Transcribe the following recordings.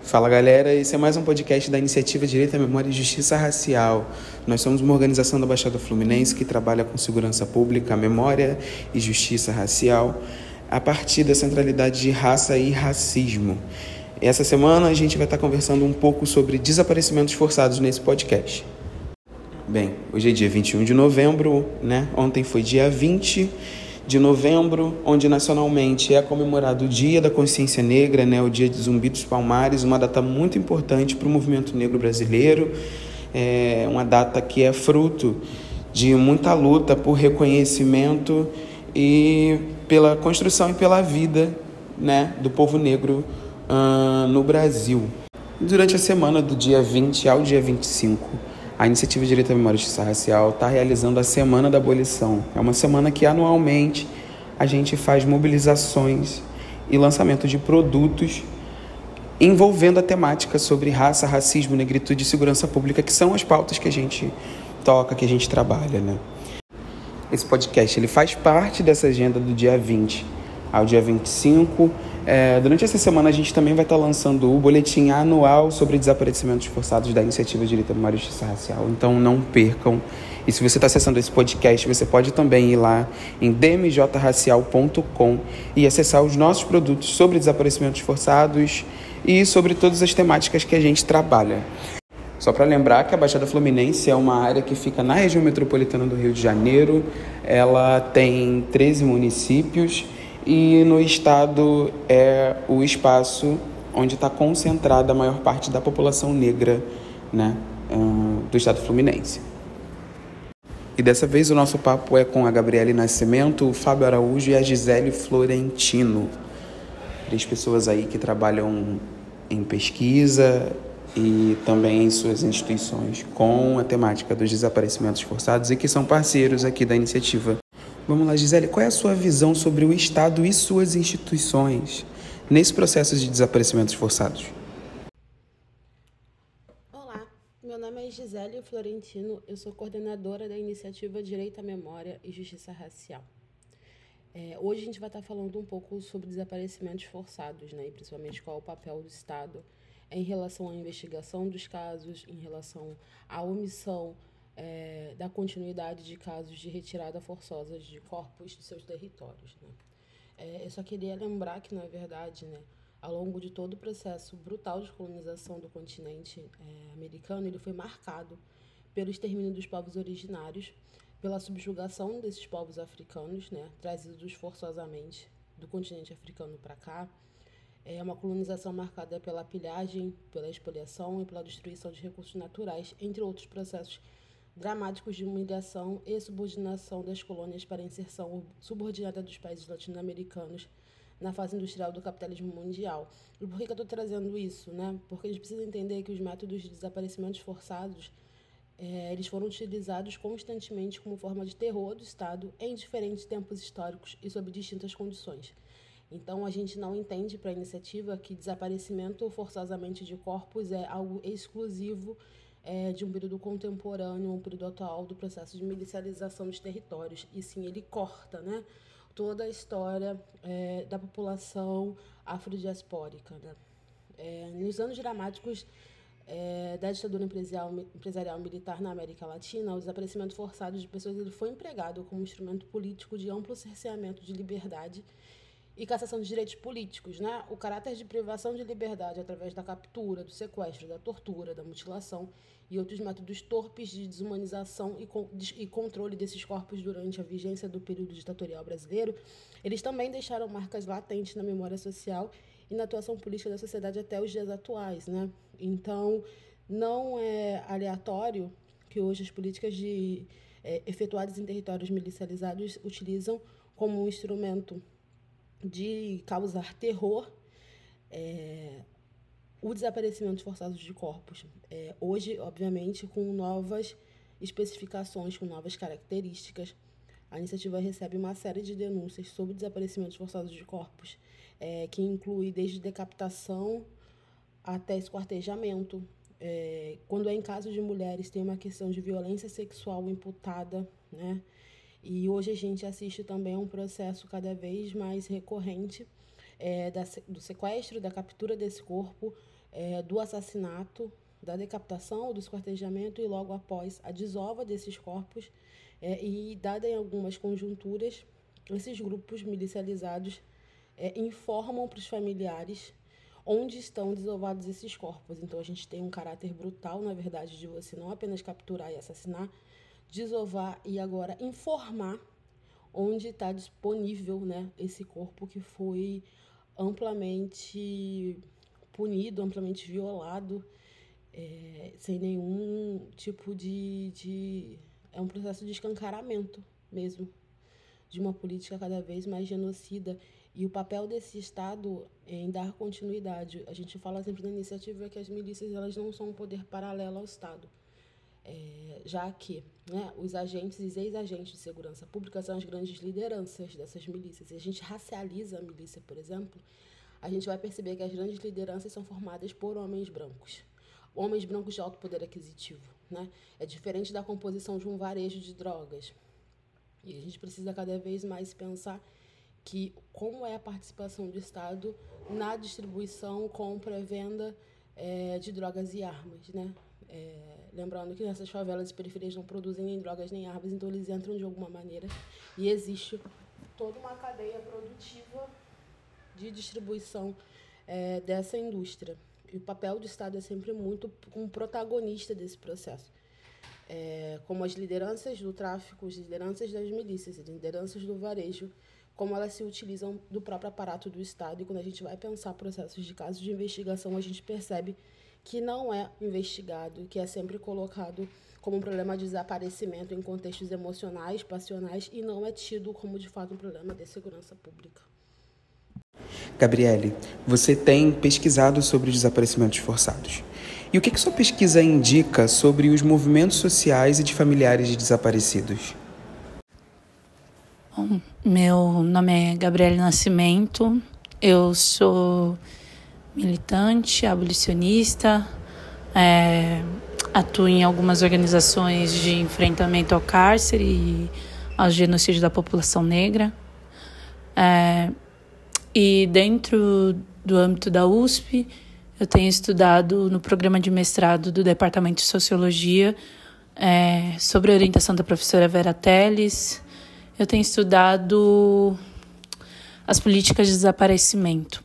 Fala galera, esse é mais um podcast da Iniciativa Direito à Memória e Justiça Racial. Nós somos uma organização da Baixada Fluminense que trabalha com segurança pública, memória e justiça racial a partir da centralidade de raça e racismo. Essa semana a gente vai estar conversando um pouco sobre desaparecimentos forçados nesse podcast. Bem, hoje é dia 21 de novembro, né? Ontem foi dia 20 de novembro, onde nacionalmente é comemorado o Dia da Consciência Negra, né, o Dia de Zumbi dos Palmares, uma data muito importante para o movimento negro brasileiro, é uma data que é fruto de muita luta por reconhecimento e pela construção e pela vida né, do povo negro uh, no Brasil. Durante a semana do dia 20 ao dia 25, a Iniciativa Direito à Memória e Justiça Racial está realizando a Semana da Abolição. É uma semana que anualmente a gente faz mobilizações e lançamento de produtos envolvendo a temática sobre raça, racismo, negritude e segurança pública, que são as pautas que a gente toca, que a gente trabalha, né? Esse podcast ele faz parte dessa agenda do dia 20 ao dia 25 é, durante essa semana a gente também vai estar lançando o boletim anual sobre desaparecimentos forçados da Iniciativa Direito Memória e Justiça Racial. Então não percam. E se você está acessando esse podcast, você pode também ir lá em dmjracial.com e acessar os nossos produtos sobre desaparecimentos forçados e sobre todas as temáticas que a gente trabalha. Só para lembrar que a Baixada Fluminense é uma área que fica na região metropolitana do Rio de Janeiro. Ela tem 13 municípios e no estado é o espaço onde está concentrada a maior parte da população negra né, do estado fluminense. E dessa vez o nosso papo é com a Gabriele Nascimento, o Fábio Araújo e a Gisele Florentino. Três pessoas aí que trabalham em pesquisa e também em suas instituições com a temática dos desaparecimentos forçados e que são parceiros aqui da iniciativa Vamos lá, Gisele, qual é a sua visão sobre o Estado e suas instituições nesse processo de desaparecimentos forçados? Olá, meu nome é Gisele Florentino, eu sou coordenadora da iniciativa Direito à Memória e Justiça Racial. É, hoje a gente vai estar falando um pouco sobre desaparecimentos forçados, né, e principalmente qual é o papel do Estado em relação à investigação dos casos, em relação à omissão é, da continuidade de casos de retirada forçosa de corpos de seus territórios. Né? É, eu só queria lembrar que, na verdade, né, ao longo de todo o processo brutal de colonização do continente é, americano, ele foi marcado pelo extermínio dos povos originários, pela subjugação desses povos africanos, né, trazidos forçosamente do continente africano para cá. É uma colonização marcada pela pilhagem, pela expoliação e pela destruição de recursos naturais, entre outros processos dramáticos de humilhação e subordinação das colônias para a inserção subordinada dos países latino-americanos na fase industrial do capitalismo mundial. E por que, eu estou trazendo isso? Né? Porque gente precisa entender que os métodos de desaparecimentos forçados é, eles foram utilizados constantemente como forma de terror do Estado em diferentes tempos históricos e sob distintas condições. Então, a gente não entende para a iniciativa que desaparecimento forçosamente de corpos é algo exclusivo é, de um período contemporâneo, um período atual do processo de milicialização dos territórios. E sim, ele corta né, toda a história é, da população afrodiaspórica. Né? É, nos anos dramáticos é, da ditadura empresarial, empresarial militar na América Latina, o desaparecimento forçado de pessoas ele foi empregado como instrumento político de amplo cerceamento de liberdade e cassação de direitos políticos, né? O caráter de privação de liberdade através da captura, do sequestro, da tortura, da mutilação e outros métodos torpes de desumanização e, e controle desses corpos durante a vigência do período ditatorial brasileiro, eles também deixaram marcas latentes na memória social e na atuação política da sociedade até os dias atuais, né? Então, não é aleatório que hoje as políticas de, é, efetuadas em territórios milicializados utilizam como um instrumento de causar terror é, o desaparecimento forçado de corpos. É, hoje, obviamente, com novas especificações, com novas características, a iniciativa recebe uma série de denúncias sobre desaparecimentos forçados de corpos, é, que inclui desde decapitação até esquartejamento. É, quando é em caso de mulheres, tem uma questão de violência sexual imputada, né? E hoje a gente assiste também a um processo cada vez mais recorrente é, da, do sequestro, da captura desse corpo, é, do assassinato, da decapitação, do esquartejamento e logo após a desova desses corpos. É, e, dada em algumas conjunturas, esses grupos milicializados é, informam para os familiares onde estão desovados esses corpos. Então a gente tem um caráter brutal, na verdade, de você não apenas capturar e assassinar, desovar e agora informar onde está disponível né, esse corpo que foi amplamente punido, amplamente violado, é, sem nenhum tipo de, de. É um processo de escancaramento mesmo, de uma política cada vez mais genocida. E o papel desse Estado é em dar continuidade. A gente fala sempre na iniciativa que as milícias elas não são um poder paralelo ao Estado. É, já que né, os agentes e ex-agentes de segurança pública são as grandes lideranças dessas milícias. Se a gente racializa a milícia, por exemplo, a gente vai perceber que as grandes lideranças são formadas por homens brancos. Homens brancos de alto poder aquisitivo. Né? É diferente da composição de um varejo de drogas. E a gente precisa cada vez mais pensar que como é a participação do Estado na distribuição, compra, venda é, de drogas e armas, né? É, lembrando que nessas favelas e periferias não produzem nem drogas nem armas, então eles entram de alguma maneira e existe toda uma cadeia produtiva de distribuição é, dessa indústria. E o papel do Estado é sempre muito como protagonista desse processo. É, como as lideranças do tráfico, as lideranças das milícias, as lideranças do varejo, como elas se utilizam do próprio aparato do Estado. E quando a gente vai pensar processos de casos de investigação, a gente percebe que não é investigado, que é sempre colocado como um problema de desaparecimento em contextos emocionais, passionais, e não é tido como de fato um problema de segurança pública. Gabriele, você tem pesquisado sobre desaparecimentos forçados. E o que, que sua pesquisa indica sobre os movimentos sociais e de familiares de desaparecidos? Bom, meu nome é Gabriele Nascimento, eu sou militante, abolicionista, é, atuo em algumas organizações de enfrentamento ao cárcere e ao genocídio da população negra. É, e dentro do âmbito da USP, eu tenho estudado no programa de mestrado do Departamento de Sociologia é, sobre a orientação da professora Vera Teles eu tenho estudado as políticas de desaparecimento.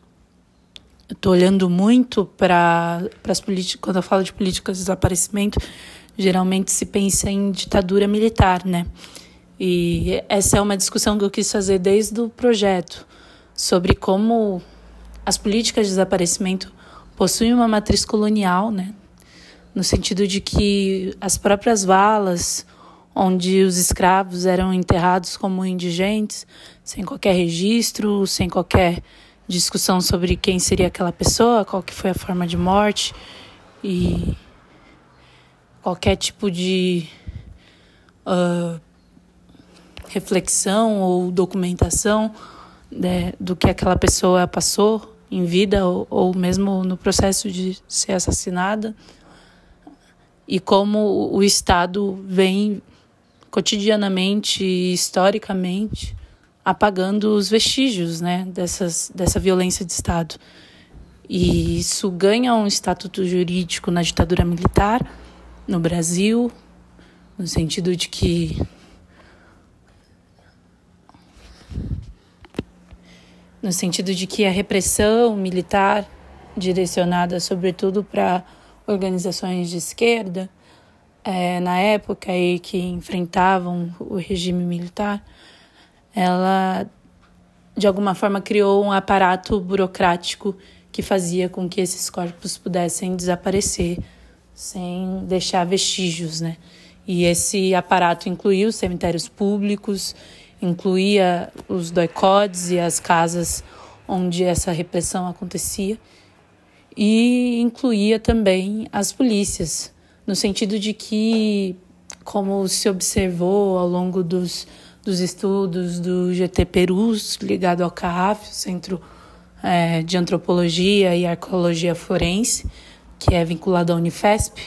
Estou olhando muito para as políticas. Quando eu falo de políticas de desaparecimento, geralmente se pensa em ditadura militar, né? E essa é uma discussão que eu quis fazer desde o projeto sobre como as políticas de desaparecimento possuem uma matriz colonial, né? No sentido de que as próprias valas, onde os escravos eram enterrados como indigentes, sem qualquer registro, sem qualquer discussão sobre quem seria aquela pessoa, qual que foi a forma de morte e qualquer tipo de uh, reflexão ou documentação né, do que aquela pessoa passou em vida ou, ou mesmo no processo de ser assassinada e como o Estado vem cotidianamente e historicamente apagando os vestígios né, dessas, dessa violência de Estado. E isso ganha um estatuto jurídico na ditadura militar no Brasil, no sentido de que no sentido de que a repressão militar direcionada sobretudo para organizações de esquerda é, na época e que enfrentavam o regime militar, ela de alguma forma criou um aparato burocrático que fazia com que esses corpos pudessem desaparecer sem deixar vestígios, né? E esse aparato incluía os cemitérios públicos, incluía os doicodes e as casas onde essa repressão acontecia, e incluía também as polícias, no sentido de que, como se observou ao longo dos, dos estudos do GT Perus, ligado ao CAF, Centro é, de Antropologia e Arqueologia Forense, que é vinculado à Unifesp,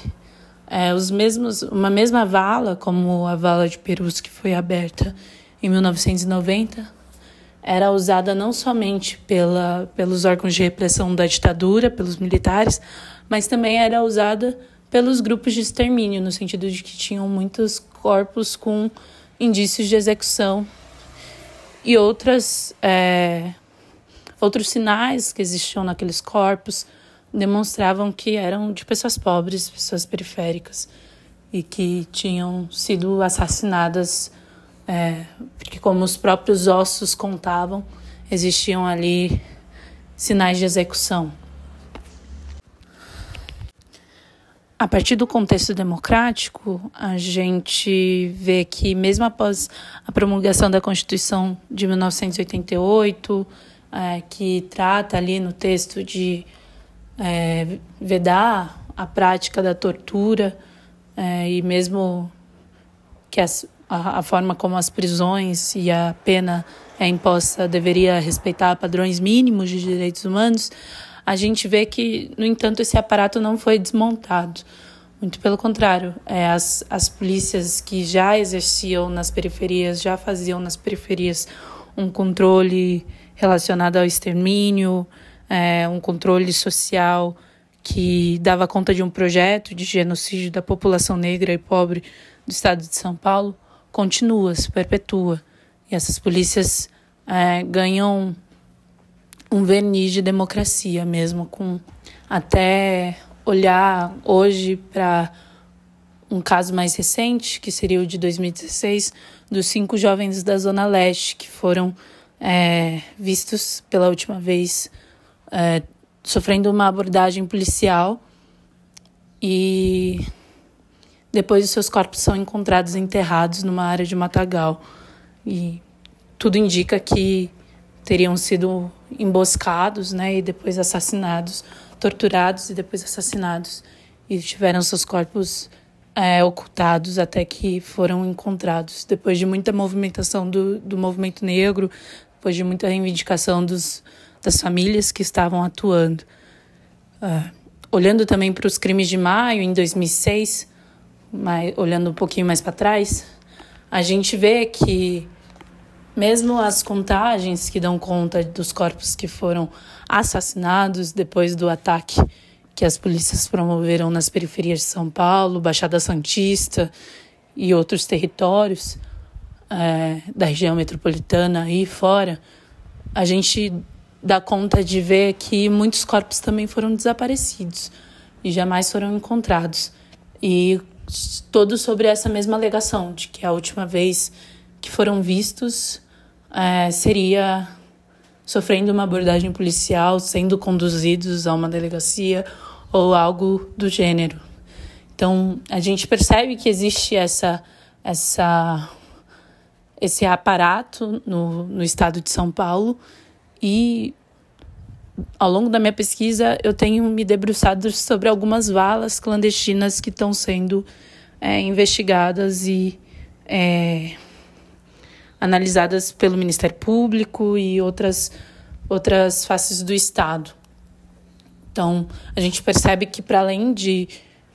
é, os mesmos, uma mesma vala, como a vala de Perus que foi aberta em 1990, era usada não somente pela, pelos órgãos de repressão da ditadura, pelos militares, mas também era usada pelos grupos de extermínio, no sentido de que tinham muitos corpos com indícios de execução e outras, é, outros sinais que existiam naqueles corpos demonstravam que eram de pessoas pobres, pessoas periféricas e que tinham sido assassinadas é, porque, como os próprios ossos contavam, existiam ali sinais de execução. A partir do contexto democrático, a gente vê que, mesmo após a promulgação da Constituição de 1988, é, que trata ali no texto de é, vedar a prática da tortura, é, e mesmo que as, a, a forma como as prisões e a pena é imposta deveria respeitar padrões mínimos de direitos humanos, a gente vê que, no entanto, esse aparato não foi desmontado. Muito pelo contrário, é, as, as polícias que já exerciam nas periferias, já faziam nas periferias um controle relacionado ao extermínio, é, um controle social que dava conta de um projeto de genocídio da população negra e pobre do estado de São Paulo, continua, se perpetua. E essas polícias é, ganham um verniz de democracia mesmo, com até olhar hoje para um caso mais recente, que seria o de 2016, dos cinco jovens da Zona Leste que foram é, vistos pela última vez é, sofrendo uma abordagem policial e depois os seus corpos são encontrados enterrados numa área de matagal. E tudo indica que teriam sido emboscados, né, e depois assassinados, torturados e depois assassinados. E tiveram seus corpos é, ocultados até que foram encontrados. Depois de muita movimentação do, do movimento negro, depois de muita reivindicação dos, das famílias que estavam atuando. Uh, olhando também para os crimes de maio, em 2006, mas, olhando um pouquinho mais para trás, a gente vê que mesmo as contagens que dão conta dos corpos que foram assassinados depois do ataque que as polícias promoveram nas periferias de São Paulo, Baixada Santista e outros territórios é, da região metropolitana e fora, a gente dá conta de ver que muitos corpos também foram desaparecidos e jamais foram encontrados. E todos sobre essa mesma alegação, de que a última vez que foram vistos é, seria sofrendo uma abordagem policial, sendo conduzidos a uma delegacia ou algo do gênero. Então, a gente percebe que existe essa, essa, esse aparato no, no estado de São Paulo e ao longo da minha pesquisa, eu tenho me debruçado sobre algumas valas clandestinas que estão sendo é, investigadas e é, analisadas pelo Ministério Público e outras, outras faces do Estado. Então, a gente percebe que, para além de,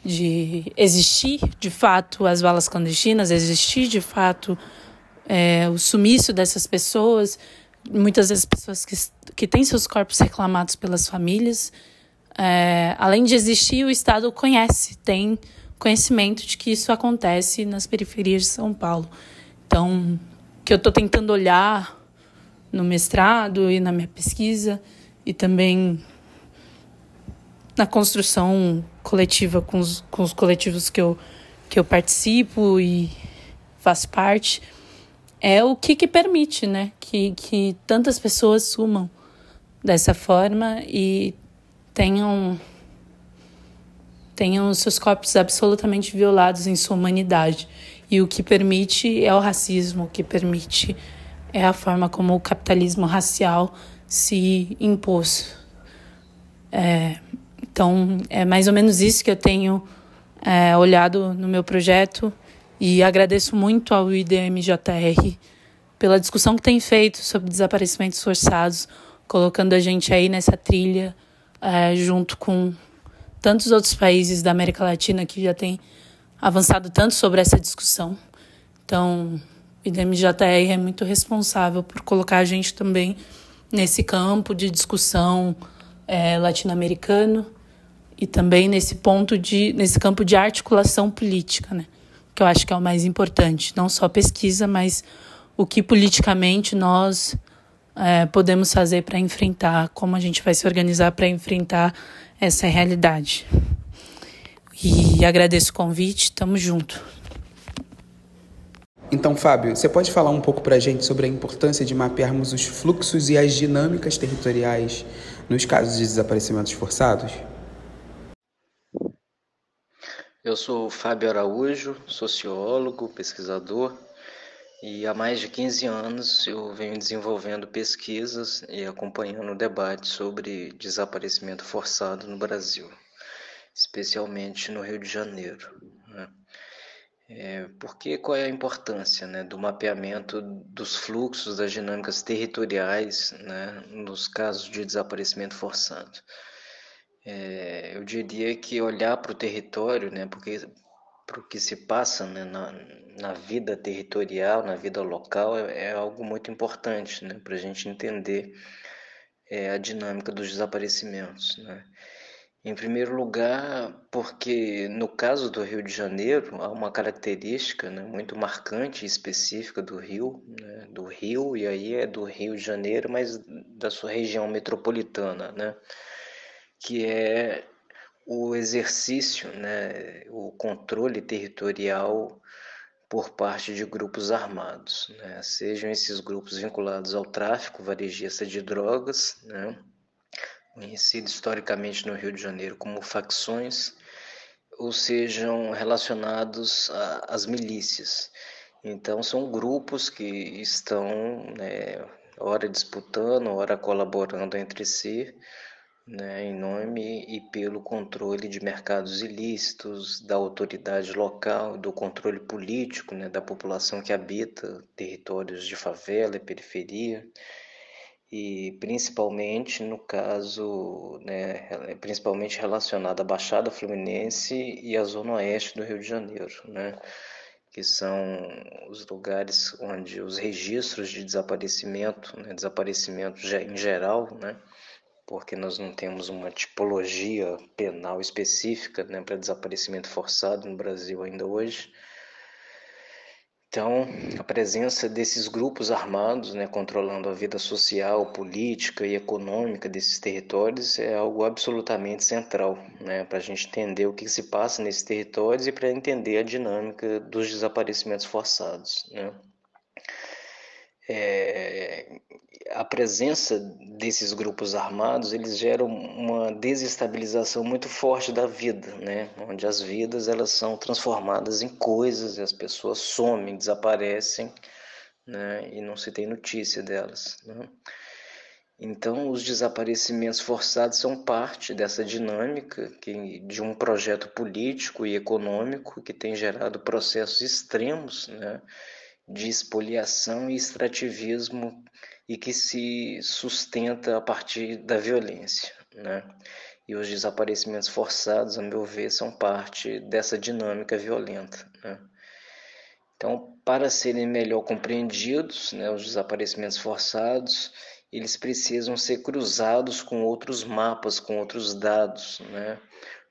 de existir de fato as valas clandestinas, existir de fato é, o sumiço dessas pessoas, muitas vezes pessoas que, que têm seus corpos reclamados pelas famílias. É, além de existir, o Estado conhece, tem conhecimento de que isso acontece nas periferias de São Paulo. Então, que eu estou tentando olhar no mestrado e na minha pesquisa e também na construção coletiva com os, com os coletivos que eu, que eu participo e faço parte é o que, que permite né, que, que tantas pessoas sumam dessa forma e tenham, tenham seus corpos absolutamente violados em sua humanidade. E o que permite é o racismo, o que permite é a forma como o capitalismo racial se impôs. É, então, é mais ou menos isso que eu tenho é, olhado no meu projeto e agradeço muito ao IDMJR pela discussão que tem feito sobre desaparecimentos forçados, colocando a gente aí nessa trilha, é, junto com tantos outros países da América Latina que já têm avançado tanto sobre essa discussão. Então, O IDMJR é muito responsável por colocar a gente também nesse campo de discussão é, latino-americano e também nesse ponto de nesse campo de articulação política, né? Que eu acho que é o mais importante, não só pesquisa, mas o que politicamente nós é, podemos fazer para enfrentar, como a gente vai se organizar para enfrentar essa realidade. E agradeço o convite, tamo junto. Então, Fábio, você pode falar um pouco para a gente sobre a importância de mapearmos os fluxos e as dinâmicas territoriais nos casos de desaparecimentos forçados? Eu sou Fábio Araújo, sociólogo, pesquisador, e há mais de 15 anos eu venho desenvolvendo pesquisas e acompanhando o debate sobre desaparecimento forçado no Brasil, especialmente no Rio de Janeiro. Né? É, porque qual é a importância né, do mapeamento dos fluxos, das dinâmicas territoriais né, nos casos de desaparecimento forçado? É, eu diria que olhar para o território, né, porque para o que se passa né, na, na vida territorial, na vida local, é, é algo muito importante né, para a gente entender é, a dinâmica dos desaparecimentos. Né? Em primeiro lugar, porque no caso do Rio de Janeiro há uma característica né, muito marcante e específica do Rio, né, do Rio e aí é do Rio de Janeiro, mas da sua região metropolitana, né, que é o exercício, né, o controle territorial por parte de grupos armados, né, sejam esses grupos vinculados ao tráfico varejista de drogas, né, conhecido historicamente no Rio de Janeiro como facções, ou sejam relacionados às milícias. Então, são grupos que estão, né, ora disputando, ora colaborando entre si, né, em nome e pelo controle de mercados ilícitos, da autoridade local, do controle político né, da população que habita territórios de favela e periferia e principalmente no caso, né, principalmente relacionado à Baixada Fluminense e à Zona Oeste do Rio de Janeiro, né, que são os lugares onde os registros de desaparecimento, né, desaparecimento em geral, né, porque nós não temos uma tipologia penal específica né, para desaparecimento forçado no Brasil ainda hoje, então, a presença desses grupos armados, né, controlando a vida social, política e econômica desses territórios é algo absolutamente central, né, para a gente entender o que se passa nesses territórios e para entender a dinâmica dos desaparecimentos forçados. Né. É, a presença desses grupos armados eles geram uma desestabilização muito forte da vida, né? Onde as vidas elas são transformadas em coisas e as pessoas somem, desaparecem, né? E não se tem notícia delas. Né? Então, os desaparecimentos forçados são parte dessa dinâmica que, de um projeto político e econômico que tem gerado processos extremos, né? De espoliação e extrativismo e que se sustenta a partir da violência. Né? E os desaparecimentos forçados, a meu ver, são parte dessa dinâmica violenta. Né? Então, para serem melhor compreendidos, né, os desaparecimentos forçados, eles precisam ser cruzados com outros mapas, com outros dados. Né?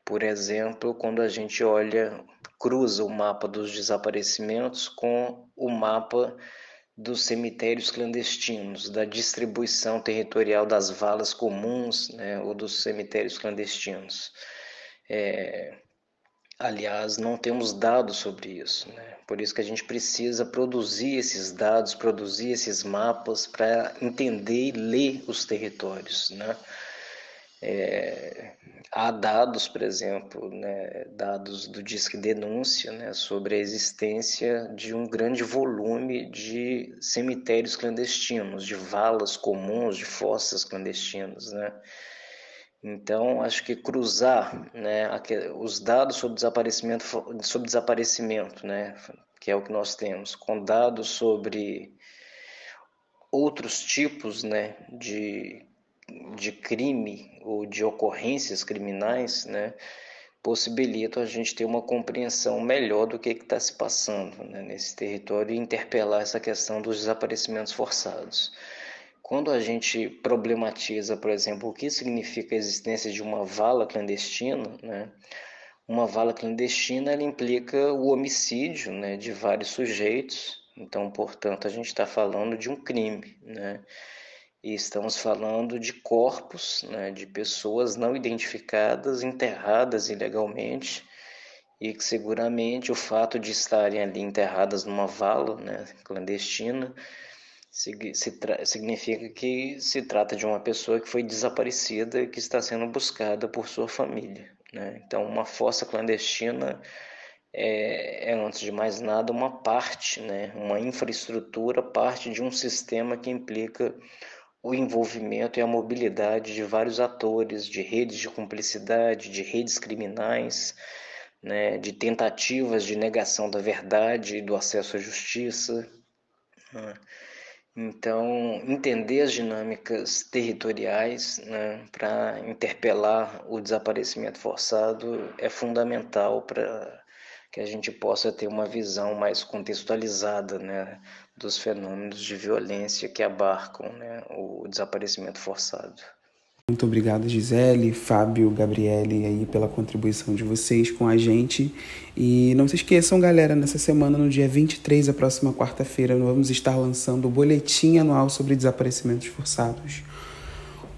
Por exemplo, quando a gente olha cruza o mapa dos desaparecimentos com o mapa dos cemitérios clandestinos, da distribuição territorial das valas comuns né, ou dos cemitérios clandestinos. É, aliás, não temos dados sobre isso, né? por isso que a gente precisa produzir esses dados, produzir esses mapas para entender e ler os territórios. Né? É, há dados, por exemplo, né, dados do Disque Denúncia, né, sobre a existência de um grande volume de cemitérios clandestinos, de valas comuns, de fossas clandestinas, né? Então, acho que cruzar né, os dados sobre desaparecimento, sobre desaparecimento né, que é o que nós temos, com dados sobre outros tipos né, de de crime ou de ocorrências criminais, né, possibilitam a gente ter uma compreensão melhor do que está se passando né, nesse território e interpelar essa questão dos desaparecimentos forçados. Quando a gente problematiza, por exemplo, o que significa a existência de uma vala clandestina, né, uma vala clandestina ela implica o homicídio né, de vários sujeitos, então, portanto, a gente está falando de um crime, né? E estamos falando de corpos, né, de pessoas não identificadas, enterradas ilegalmente, e que seguramente o fato de estarem ali enterradas numa vala né, clandestina significa que se trata de uma pessoa que foi desaparecida e que está sendo buscada por sua família. Né? Então, uma fossa clandestina é, é, antes de mais nada, uma parte, né? uma infraestrutura, parte de um sistema que implica o envolvimento e a mobilidade de vários atores, de redes de cumplicidade, de redes criminais, né? de tentativas de negação da verdade e do acesso à justiça. Né? Então, entender as dinâmicas territoriais né, para interpelar o desaparecimento forçado é fundamental para que a gente possa ter uma visão mais contextualizada né, dos fenômenos de violência que abarcam né, o desaparecimento forçado. Muito obrigado, Gisele, Fábio, Gabriele, aí pela contribuição de vocês com a gente. E não se esqueçam, galera, nessa semana, no dia 23, a próxima quarta-feira, nós vamos estar lançando o boletim anual sobre desaparecimentos forçados,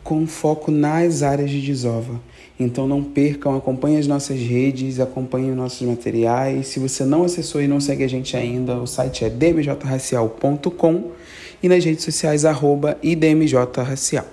com foco nas áreas de desova. Então não percam, acompanhem as nossas redes, acompanhem os nossos materiais. Se você não acessou e não segue a gente ainda, o site é dmjracial.com e nas redes sociais arroba idmjracial.